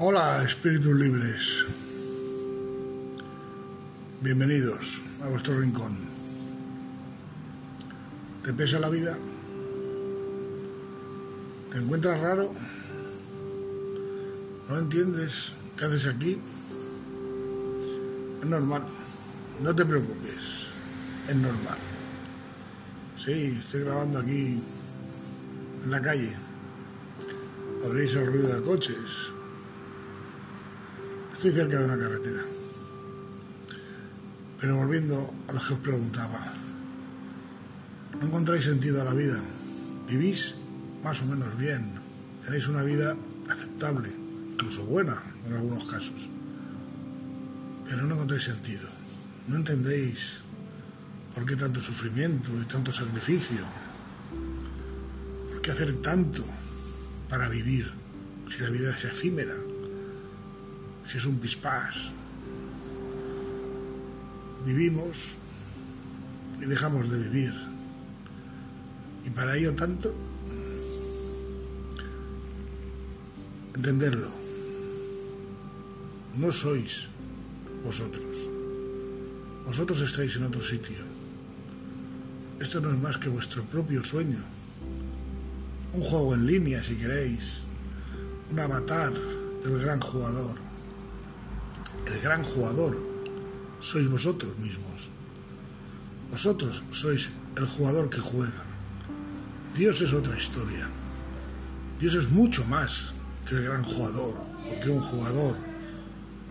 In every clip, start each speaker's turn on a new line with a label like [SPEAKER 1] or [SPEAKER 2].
[SPEAKER 1] Hola, espíritus libres. Bienvenidos a vuestro rincón. ¿Te pesa la vida? ¿Te encuentras raro? ¿No entiendes qué haces aquí? Es normal. No te preocupes. Es normal. Sí, estoy grabando aquí en la calle. Habréis el ruido de coches. Estoy cerca de una carretera. Pero volviendo a lo que os preguntaba, ¿no encontráis sentido a la vida? ¿Vivís más o menos bien? ¿Tenéis una vida aceptable, incluso buena en algunos casos? Pero no encontráis sentido. No entendéis por qué tanto sufrimiento y tanto sacrificio. ¿Por qué hacer tanto para vivir si la vida es efímera? Si es un pispás, vivimos y dejamos de vivir. Y para ello tanto, entenderlo. No sois vosotros. Vosotros estáis en otro sitio. Esto no es más que vuestro propio sueño. Un juego en línea, si queréis. Un avatar del gran jugador. El gran jugador sois vosotros mismos. Vosotros sois el jugador que juega. Dios es otra historia. Dios es mucho más que el gran jugador, porque un jugador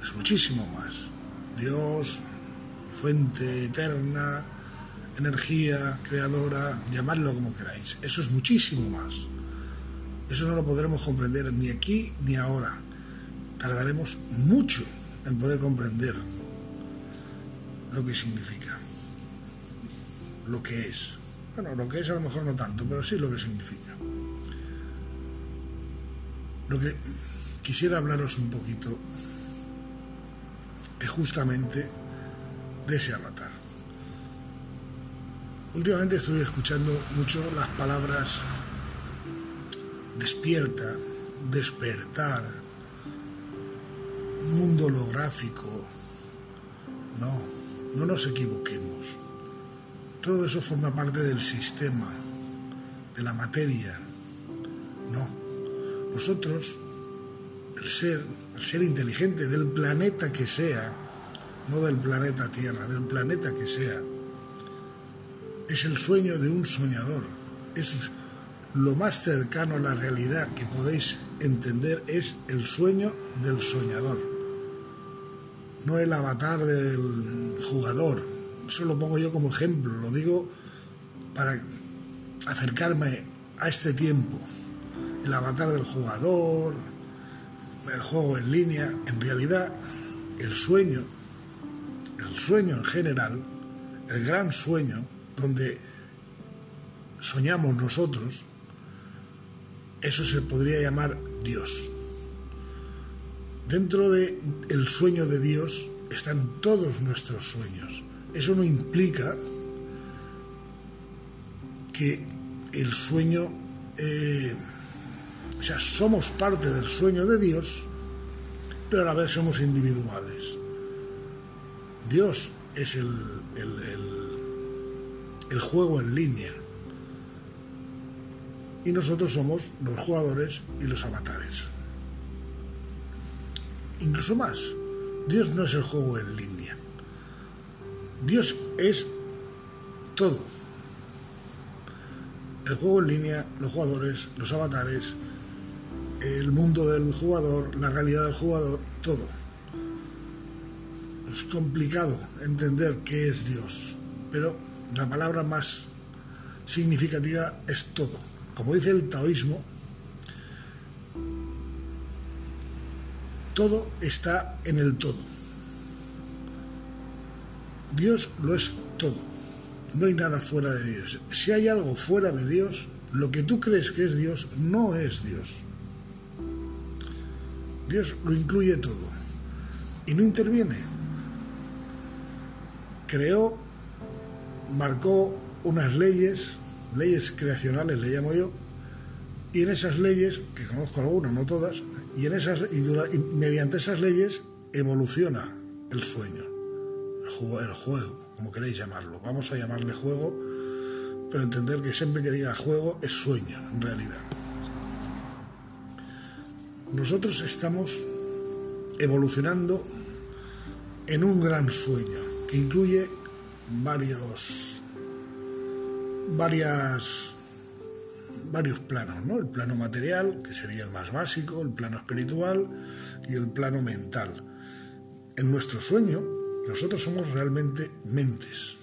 [SPEAKER 1] es muchísimo más. Dios, fuente eterna, energía creadora, llamadlo como queráis. Eso es muchísimo más. Eso no lo podremos comprender ni aquí ni ahora. Tardaremos mucho en poder comprender lo que significa, lo que es. Bueno, lo que es a lo mejor no tanto, pero sí lo que significa. Lo que quisiera hablaros un poquito es justamente de ese avatar. Últimamente estoy escuchando mucho las palabras despierta, despertar, mundo holográfico. No, no nos equivoquemos. Todo eso forma parte del sistema, de la materia. No. Nosotros, el ser, el ser inteligente del planeta que sea, no del planeta Tierra, del planeta que sea, es el sueño de un soñador. Es lo más cercano a la realidad que podéis entender, es el sueño del soñador no el avatar del jugador. Eso lo pongo yo como ejemplo, lo digo para acercarme a este tiempo. El avatar del jugador, el juego en línea, en realidad el sueño, el sueño en general, el gran sueño, donde soñamos nosotros, eso se podría llamar Dios. Dentro del el sueño de Dios están todos nuestros sueños. Eso no implica que el sueño, eh, o sea, somos parte del sueño de Dios, pero a la vez somos individuales. Dios es el, el, el juego en línea y nosotros somos los jugadores y los avatares incluso más. Dios no es el juego en línea. Dios es todo. El juego en línea, los jugadores, los avatares, el mundo del jugador, la realidad del jugador, todo. Es complicado entender qué es Dios, pero la palabra más significativa es todo. Como dice el taoísmo, Todo está en el todo. Dios lo es todo. No hay nada fuera de Dios. Si hay algo fuera de Dios, lo que tú crees que es Dios no es Dios. Dios lo incluye todo y no interviene. Creó, marcó unas leyes, leyes creacionales le llamo yo, y en esas leyes, que conozco algunas, no todas, Y, en esas, y, mediante esas leyes evoluciona el sueño, el juego, el juego, como queréis llamarlo. Vamos a llamarle juego, pero entender que siempre que diga juego es sueño, en realidad. Nosotros estamos evolucionando en un gran sueño que incluye varios varias varios planos, ¿no? El plano material, que sería el más básico, el plano espiritual y el plano mental. En nuestro sueño, nosotros somos realmente mentes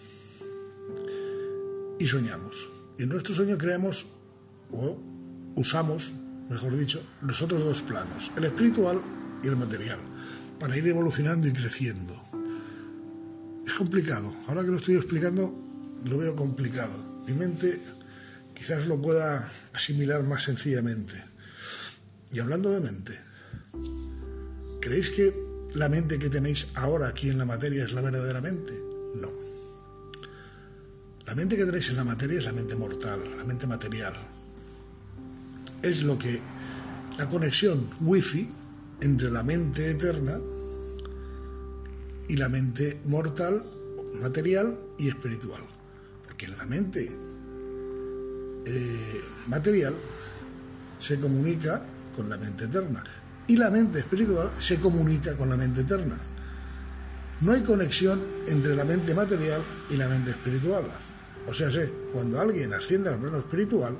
[SPEAKER 1] y soñamos. Y en nuestro sueño creamos o usamos, mejor dicho, los otros dos planos, el espiritual y el material, para ir evolucionando y creciendo. Es complicado. Ahora que lo estoy explicando, lo veo complicado. Mi mente quizás lo pueda asimilar más sencillamente. Y hablando de mente, ¿creéis que la mente que tenéis ahora aquí en la materia es la verdadera mente? No. La mente que tenéis en la materia es la mente mortal, la mente material. Es lo que la conexión wifi entre la mente eterna y la mente mortal, material y espiritual. La mente eh, material se comunica con la mente eterna y la mente espiritual se comunica con la mente eterna. No hay conexión entre la mente material y la mente espiritual. O sea, cuando alguien asciende al plano espiritual,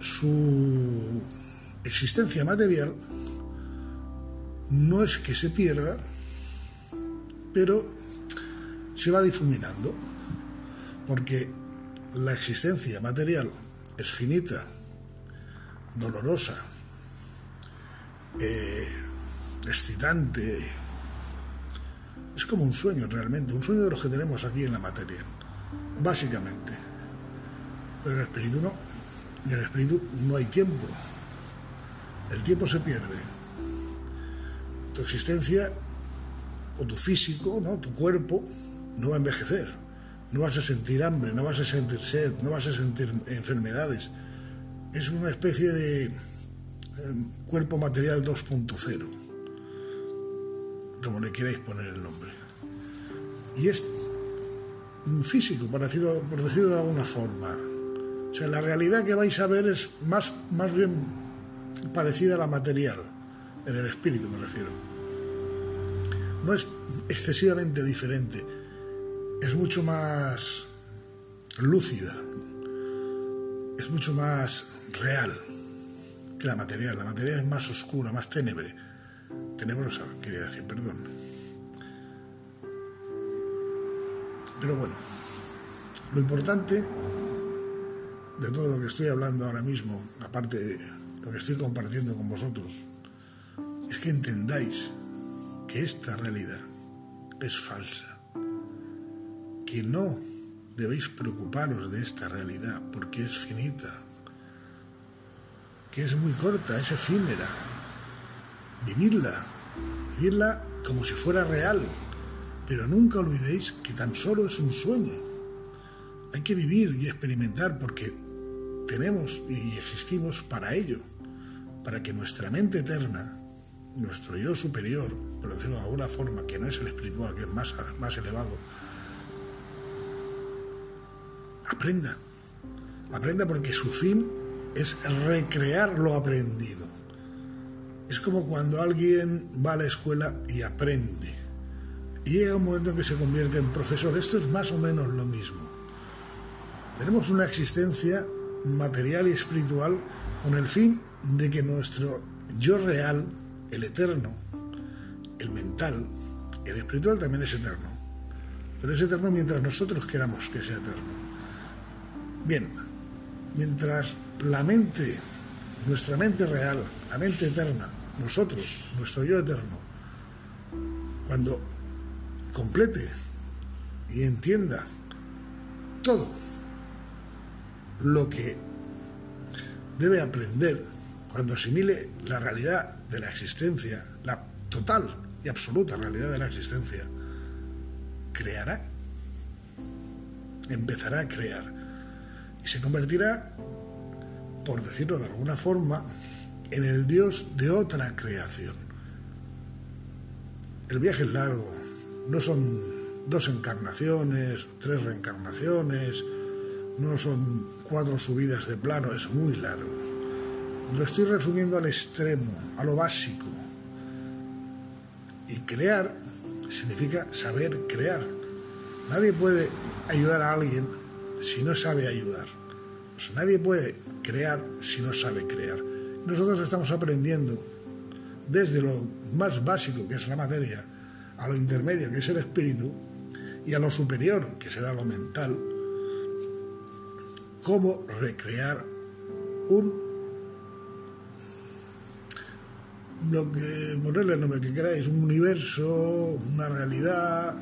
[SPEAKER 1] su existencia material no es que se pierda, pero se va difuminando, porque la existencia material es finita, dolorosa, eh, excitante, es como un sueño realmente, un sueño de los que tenemos aquí en la materia, básicamente. Pero en el espíritu no, en el espíritu no hay tiempo, el tiempo se pierde. Tu existencia o tu físico, ¿no? tu cuerpo, no va a envejecer no vas a sentir hambre, no vas a sentir sed, no vas a sentir enfermedades. Es una especie de em, cuerpo material 2.0, como le queráis poner el nombre. Y es físico, por decirlo, por decirlo de alguna forma. O sea, la realidad que vais a ver es más, más bien parecida a la material, en el espíritu me refiero. No es excesivamente diferente es mucho más lúcida, es mucho más real que la material. La material es más oscura, más tenebre. Tenebrosa, quería decir, perdón. Pero bueno, lo importante de todo lo que estoy hablando ahora mismo, aparte de lo que estoy compartiendo con vosotros, es que entendáis que esta realidad es falsa que no debéis preocuparos de esta realidad porque es finita, que es muy corta, es efímera. Vividla, vivirla como si fuera real, pero nunca olvidéis que tan solo es un sueño. Hay que vivir y experimentar porque tenemos y existimos para ello, para que nuestra mente eterna, nuestro yo superior, por decirlo de alguna forma, que no es el espiritual, que es más, más elevado, aprenda. Aprenda porque su fin es recrear lo aprendido. Es como cuando alguien va a la escuela y aprende. Y llega un momento en que se convierte en profesor. Esto es más o menos lo mismo. Tenemos una existencia material y espiritual con el fin de que nuestro yo real, el eterno, el mental, el espiritual también es eterno. Pero es eterno mientras nosotros queramos que sea eterno. Bien, mientras la mente, nuestra mente real, la mente eterna, nosotros, nuestro yo eterno, cuando complete y entienda todo lo que debe aprender, cuando asimile la realidad de la existencia, la total y absoluta realidad de la existencia, creará, empezará a crear y se convertirá, por decirlo de alguna forma, en el Dios de otra creación. El viaje es largo, no son dos encarnaciones, tres reencarnaciones, no son cuatro subidas de plano, es muy largo. Lo estoy resumiendo al extremo, a lo básico. Y crear significa saber crear. Nadie puede ayudar a alguien si no sabe ayudar. nadie puede crear si no sabe crear. Nosotros estamos aprendiendo desde lo más básico, que es la materia, a lo intermedio, que es el espíritu, y a lo superior, que será lo mental, cómo recrear un lo que ponerle el nombre que queráis, un universo, una realidad,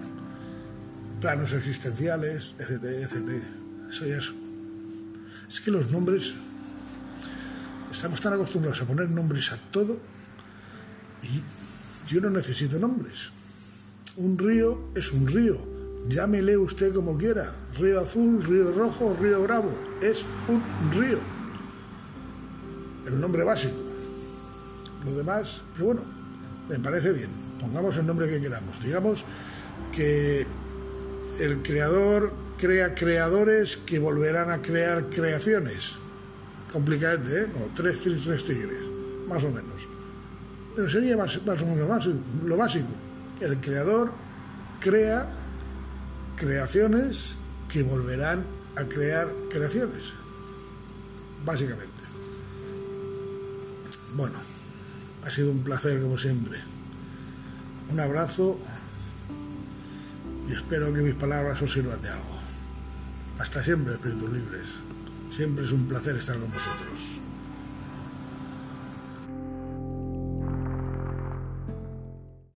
[SPEAKER 1] planos existenciales, etc, etc. Eso ya es. Es que los nombres estamos tan acostumbrados a poner nombres a todo y yo no necesito nombres. Un río es un río Llámele usted como quiera, río azul, río rojo, río bravo, es un río. El nombre básico. Lo demás, pero bueno, me parece bien. Pongamos el nombre que queramos. Digamos que el creador crea creadores que volverán a crear creaciones. Complicadete, ¿eh? O tres, tres, tres tigres, más o menos. Pero sería más o menos lo básico. El creador crea creaciones que volverán a crear creaciones, básicamente. Bueno, ha sido un placer como siempre. Un abrazo y espero que mis palabras os sirvan de algo. Hasta siempre, espíritus libres. Siempre es un placer estar con vosotros.